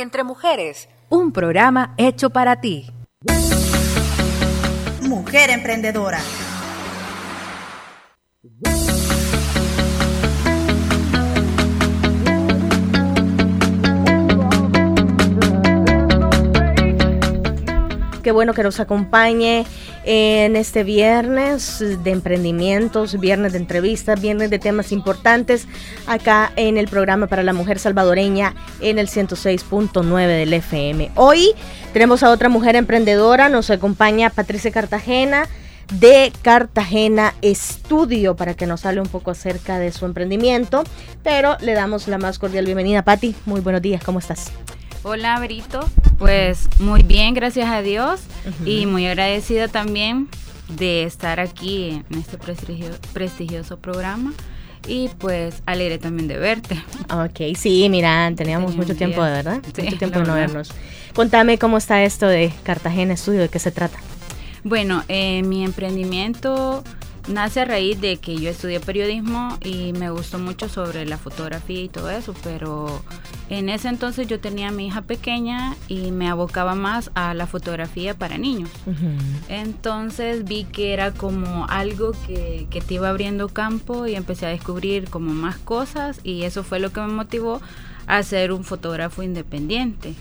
Entre Mujeres, un programa hecho para ti. Mujer emprendedora. Qué bueno que nos acompañe en este viernes de emprendimientos, viernes de entrevistas, viernes de temas importantes acá en el programa para la mujer salvadoreña en el 106.9 del FM. Hoy tenemos a otra mujer emprendedora, nos acompaña Patricia Cartagena de Cartagena Estudio para que nos hable un poco acerca de su emprendimiento, pero le damos la más cordial bienvenida. Patti, muy buenos días, ¿cómo estás? Hola, Berito. Pues muy bien, gracias a Dios. Y muy agradecida también de estar aquí en este prestigioso programa. Y pues alegre también de verte. Ok, sí, mira, teníamos mucho tiempo, de verdad. mucho tiempo de no vernos. Contame cómo está esto de Cartagena Estudio, de qué se trata. Bueno, eh, mi emprendimiento nace a raíz de que yo estudié periodismo y me gustó mucho sobre la fotografía y todo eso, pero en ese entonces yo tenía a mi hija pequeña y me abocaba más a la fotografía para niños. Entonces vi que era como algo que, que, te iba abriendo campo y empecé a descubrir como más cosas y eso fue lo que me motivó a ser un fotógrafo independiente.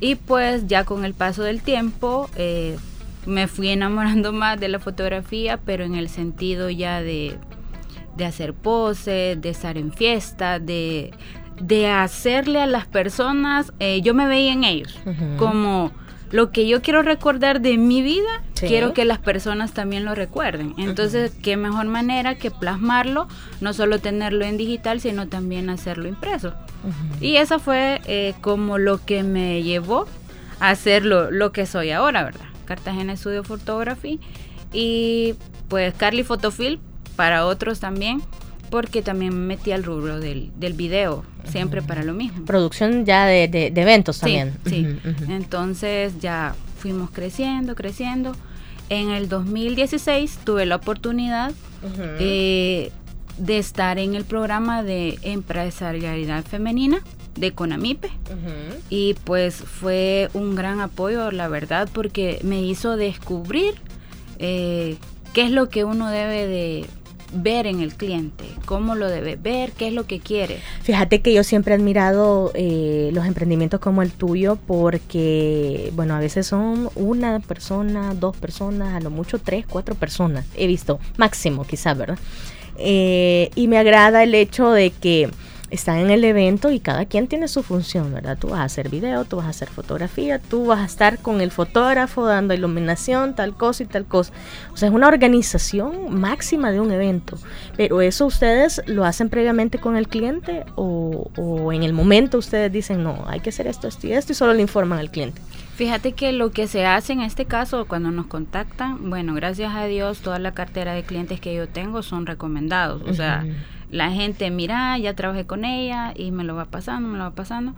Y pues ya con el paso del tiempo... Eh, me fui enamorando más de la fotografía, pero en el sentido ya de, hacer poses, de estar en fiesta, de, hacerle a las personas, eh, yo me veía en ellos, como lo que yo quiero recordar de mi vida, quiero que las personas también lo recuerden. Entonces, qué mejor manera que plasmarlo, no solo tenerlo en digital, sino también hacerlo impreso. Y eso fue eh, como lo que me llevó a hacer lo que soy ahora, ¿verdad? Cartagena Studio Photography y pues Carly Photofilm para otros también porque también me metí al rubro del, del video, siempre para lo mismo. Producción ya de, de, eventos también. Sí, entonces ya fuimos creciendo, creciendo. En el 2016 tuve la oportunidad eh, de estar en el programa de empresarialidad femenina de Conamipe y pues fue un gran apoyo la verdad porque me hizo descubrir eh, qué es lo que uno debe de ver en el cliente, cómo lo debe ver, qué es lo que quiere. Fíjate que yo siempre he admirado eh, los emprendimientos como el tuyo porque, bueno, a veces son una persona, dos personas, a lo mucho tres, cuatro personas, he visto, máximo quizás, ¿verdad? Eh, y me agrada el hecho de que están en el evento y cada quien tiene su función, ¿verdad? Tú vas a hacer video, tú vas a hacer fotografía, tú vas a estar con el fotógrafo dando iluminación, tal cosa y tal cosa. O sea, es una organización máxima de un evento. Pero eso ustedes lo hacen previamente con el cliente o, o en el momento ustedes dicen, no, hay que hacer esto, esto y esto y solo le informan al cliente. Fíjate que lo que se hace en este caso cuando nos contactan, bueno, gracias a Dios toda la cartera de clientes que yo tengo son recomendados. O sea, la gente, mira, ya trabajé con ella y me lo va pasando, me lo va pasando.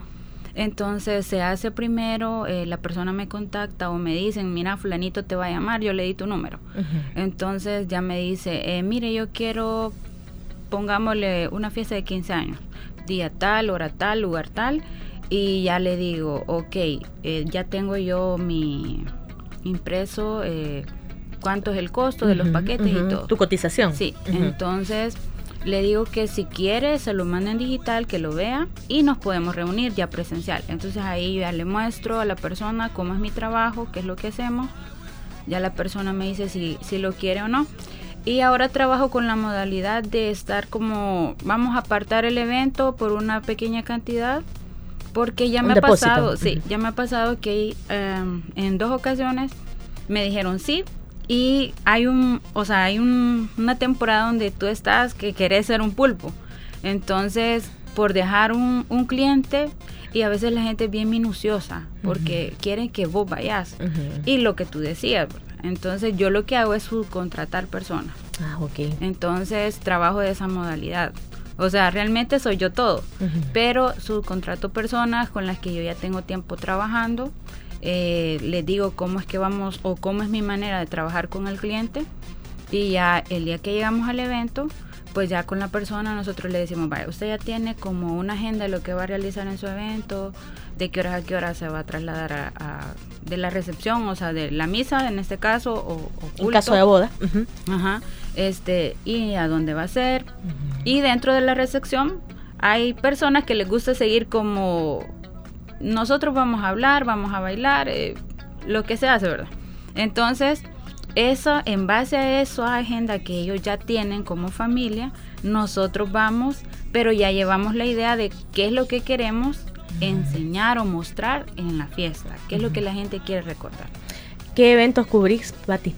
Entonces se hace primero, eh, la persona me contacta o me dicen, mira, fulanito te va a llamar, yo le di tu número. Entonces ya me dice, eh, mire, yo quiero, pongámosle una fiesta de 15 años, día tal, hora tal, lugar tal, y ya le digo, ok, eh, ya tengo yo mi impreso, cuánto es el costo de los paquetes y todo. Tu cotización. Sí, entonces le digo que si quiere se lo manda en digital, que lo vea y nos podemos reunir ya presencial. Entonces ahí ya le muestro a la persona cómo es mi trabajo, qué es lo que hacemos. Ya la persona me dice si, si lo quiere o no. Y ahora trabajo con la modalidad de estar como, vamos a apartar el evento por una pequeña cantidad, porque ya me ha pasado, sí, ya me ha pasado que em, en dos ocasiones me dijeron sí, y hay un, o sea, hay una temporada donde tú estás que querés ser un pulpo. Entonces, por dejar un, cliente, y a veces la gente es bien minuciosa, porque quieren que vos vayas. Y lo que tú decías, entonces yo lo que hago es subcontratar personas. Ah, ok. Entonces trabajo de esa modalidad. O sea, realmente soy yo todo, pero subcontrato personas con las que yo ya tengo tiempo trabajando eh, les digo cómo es que vamos o cómo es mi manera de trabajar con el cliente y ya el día que llegamos al evento, pues ya con la persona nosotros le decimos, vaya, usted ya tiene como una agenda de lo que va a realizar en su evento, de qué hora a qué hora se va a trasladar a, de la recepción, o sea, de la misa en este caso, o, En caso de boda. Ajá. Este, y a dónde va a ser. Y dentro de la recepción hay personas que les gusta seguir como nosotros vamos a hablar, vamos a bailar, eh, lo que se hace, ¿verdad? Entonces, eso, en base a eso, a agenda que ellos ya tienen como familia, nosotros vamos, pero ya llevamos la idea de qué es lo que queremos enseñar o mostrar en la fiesta, qué es lo que la gente quiere recordar. ¿Qué eventos cubrís, Pati?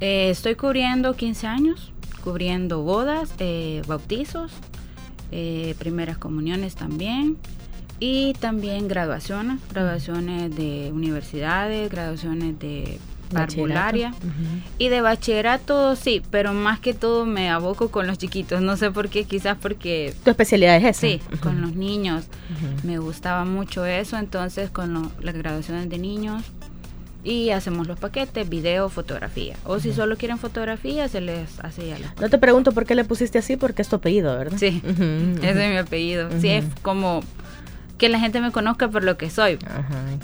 Eh, estoy cubriendo 15 años, cubriendo bodas, eh, bautizos, eh, primeras comuniones también, y también graduaciones, graduaciones de universidades, graduaciones de parvularia. Y de bachillerato sí, pero más que todo me aboco con los chiquitos, no sé por qué, quizás porque... ¿Tu especialidad es esa? Sí, con los niños, me gustaba mucho eso, entonces con las graduaciones de niños. Y hacemos los paquetes, video, fotografía. O si solo quieren fotografía, se les hace ya la No te pregunto por qué le pusiste así, porque es tu apellido, ¿verdad? Sí, ese es mi apellido. Sí, es como que la gente me conozca por lo que soy.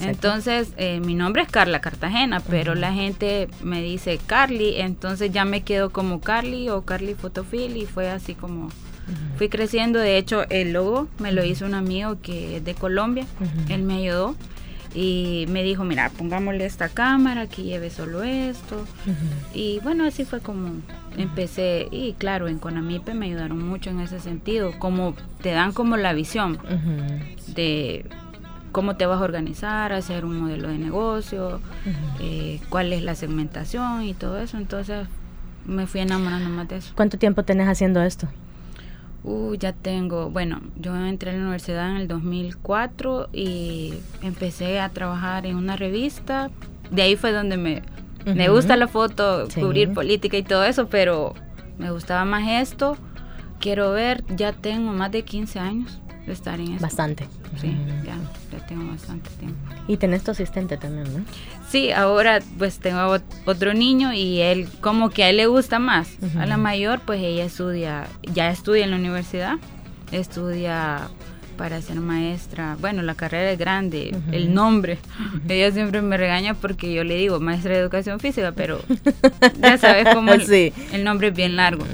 entonces, eh, mi nombre es Carla Cartagena, pero la gente me dice Carly, entonces ya me quedo como Carly o Carly Fotofil y fue así como fui creciendo. De hecho, el logo me lo hizo un amigo que es de Colombia, él me ayudó y me dijo, mira, pongámosle esta cámara que lleve solo esto. Y bueno, así fue como empecé. Y claro, en Conamipe me ayudaron mucho en ese sentido, como te dan como la visión de cómo te vas a organizar, hacer un modelo de negocio, eh, cuál es la segmentación y todo eso. Entonces me fui enamorando más de eso. ¿Cuánto tiempo tenés haciendo esto? Uh, ya tengo, bueno, yo entré a la universidad en el 2004 y empecé a trabajar en una revista. De ahí fue donde me, me gusta la foto, cubrir política y todo eso, pero me gustaba más esto. Quiero ver, ya tengo más de 15 años de estar en esto. Bastante. Sí, ya, ya tengo bastante tiempo. Y tenés tu asistente también, ¿no? Sí, ahora pues tengo otro niño y él como que a él le gusta más. A la mayor pues ella estudia, ya estudia en la universidad, estudia para ser maestra. Bueno, la carrera es grande, el nombre. Ella siempre me regaña porque yo le digo maestra de educación física, pero ya sabes cómo el, el nombre es bien largo.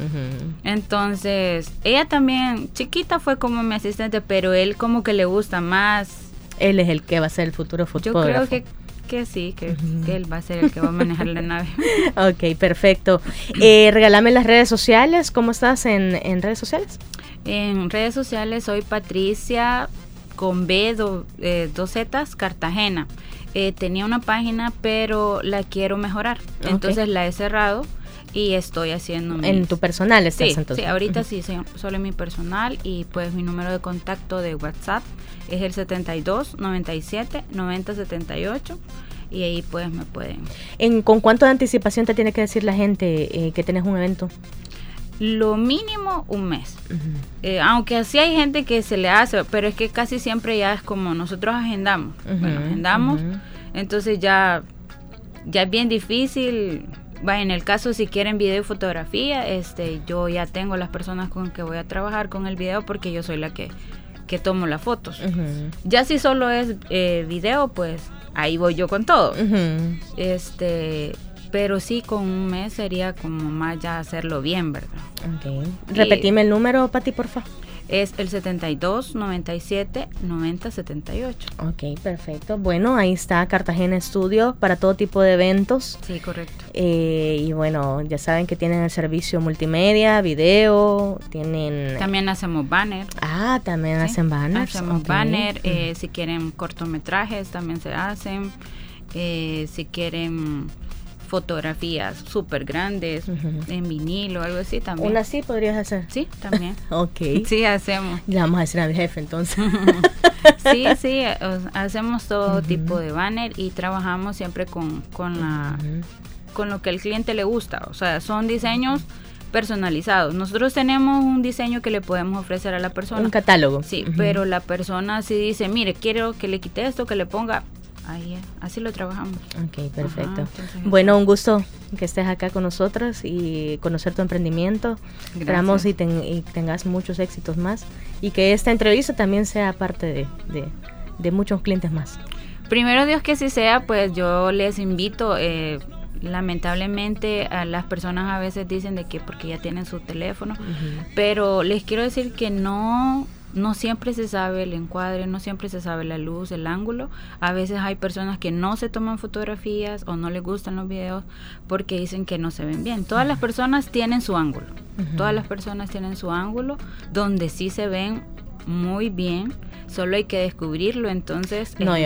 Entonces, ella también, chiquita fue como mi asistente, pero él como que le gusta más. Él es el que va a ser el futuro fotógrafo. Yo creo que que sí, que, él va a ser el que va a manejar la nave. ok, perfecto. Eh, regálame las redes sociales. ¿Cómo estás en, en redes sociales? En redes sociales soy Patricia con B, eh, dos Zetas, Cartagena. Eh, tenía una página, pero la quiero mejorar. Entonces la he cerrado y estoy haciendo en tu personal estás sí, entonces. sí ahorita sí solo en mi personal y pues mi número de contacto de WhatsApp es el 72 97 90 78 y ahí pues me pueden. En con cuánto de anticipación te tiene que decir la gente eh, que tienes un evento lo mínimo un mes. Eh, aunque así hay gente que se le hace, pero es que casi siempre ya es como nosotros agendamos. bueno, agendamos, entonces ya, ya es bien difícil en el caso si quieren video y fotografía, este, yo ya tengo las personas con que voy a trabajar con el video porque yo soy la que, que tomo las fotos. Ya si solo es eh, video, pues ahí voy yo con todo. Este, pero sí con un mes sería como más ya hacerlo bien, ¿verdad? Okay. Repetime el número, Pati, por favor es el 72 97 90 78. Ok, perfecto. Bueno, ahí está Cartagena Estudio para todo tipo de eventos. Sí, correcto. Eh, y bueno, ya saben que tienen el servicio multimedia, video, tienen... También hacemos banner. Ah, también hacen banners. Hacemos banner, eh, si quieren cortometrajes también se hacen, eh, si quieren fotografías súper grandes en vinilo algo así también. ¿Una así podrías hacer? Sí, también. ok. Sí, hacemos. Le vamos a decir al jefe entonces. sí, sí, hacemos todo tipo de banner y trabajamos siempre con, con, la, con lo que al cliente le gusta. O sea, son diseños personalizados. Nosotros tenemos un diseño que le podemos ofrecer a la persona. Un catálogo. Sí, pero la persona si dice, mire, quiero que le quite esto, que le ponga, ahí así lo trabajamos. Ok, perfecto. bueno, un gusto que estés acá con nosotros y conocer tu emprendimiento. Esperamos y, tengas muchos éxitos más y que esta entrevista también sea parte de, de muchos clientes más. Primero Dios que si sea, pues yo les invito, eh, lamentablemente a las personas a veces dicen de que porque ya tienen su teléfono, pero les quiero decir que no no siempre se sabe el encuadre, no siempre se sabe la luz, el ángulo. A veces hay personas que no se toman fotografías o no les gustan los videos porque dicen que no se ven bien. Todas las personas tienen su ángulo. Todas las personas tienen su ángulo donde sí se ven muy bien solo hay que descubrirlo, entonces no,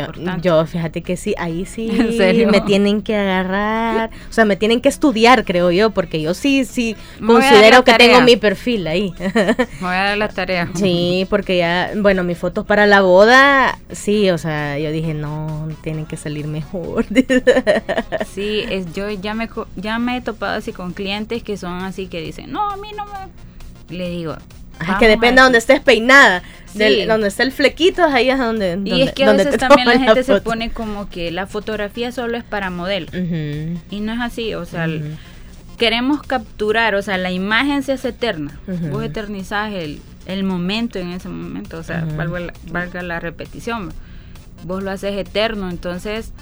yo, fíjate que sí, ahí sí me tienen que agarrar, o sea, me tienen que estudiar, creo yo, porque yo sí, sí considero que tengo mi perfil ahí. voy a dar la tarea. Sí, porque ya, bueno, mis fotos para la boda, sí, o sea, yo dije, no, tienen que salir mejor. sí, es, yo ya me, ya me he topado así con clientes que son así que dicen, no, a mí no me... Le digo, es que depende de donde estés peinada. donde está el flequito, ahí es donde. Y es que a veces también la gente se pone como que la fotografía solo es para modelo. Y no es así, o sea, queremos capturar, o sea, la imagen se hace eterna. Vos eternizás el, el, momento en ese momento, o sea, valga la repetición. Vos lo haces eterno, entonces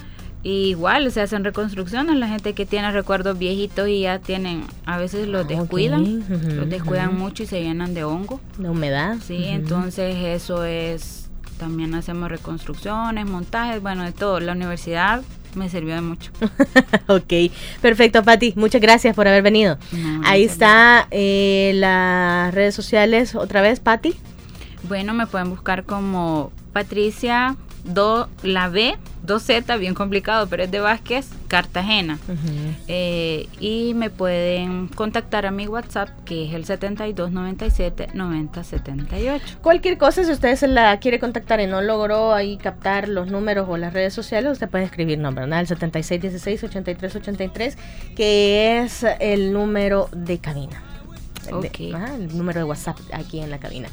igual se hacen reconstrucciones, la gente que tiene recuerdos viejitos y ya tienen, a veces los descuidan, los descuidan mucho y se llenan de hongo. De humedad. Sí, entonces eso es, también hacemos reconstrucciones, montajes, bueno, de todo. La universidad me sirvió de mucho. ok, perfecto, Pati. Muchas gracias por haber venido. Ahí está eh, las redes sociales otra vez, Pati. Bueno, me pueden buscar como Patricia do, la B, 2Z, bien complicado, pero es de Vázquez, Cartagena. Eh, y me pueden contactar a mi WhatsApp, que es el 7297 9078. Cualquier cosa, si usted se la quiere contactar y no logró ahí captar los números o las redes sociales, usted puede escribirnos, ¿verdad? El 7616 8383, que es el número de cabina. el número de WhatsApp aquí en la cabina.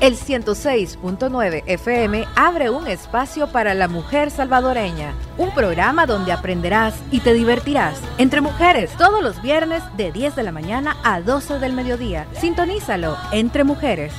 El 106.9 FM abre un espacio para la mujer salvadoreña, un programa donde aprenderás y te divertirás. Entre mujeres todos los viernes de 10 de la mañana a 12 del mediodía. Sintonízalo entre mujeres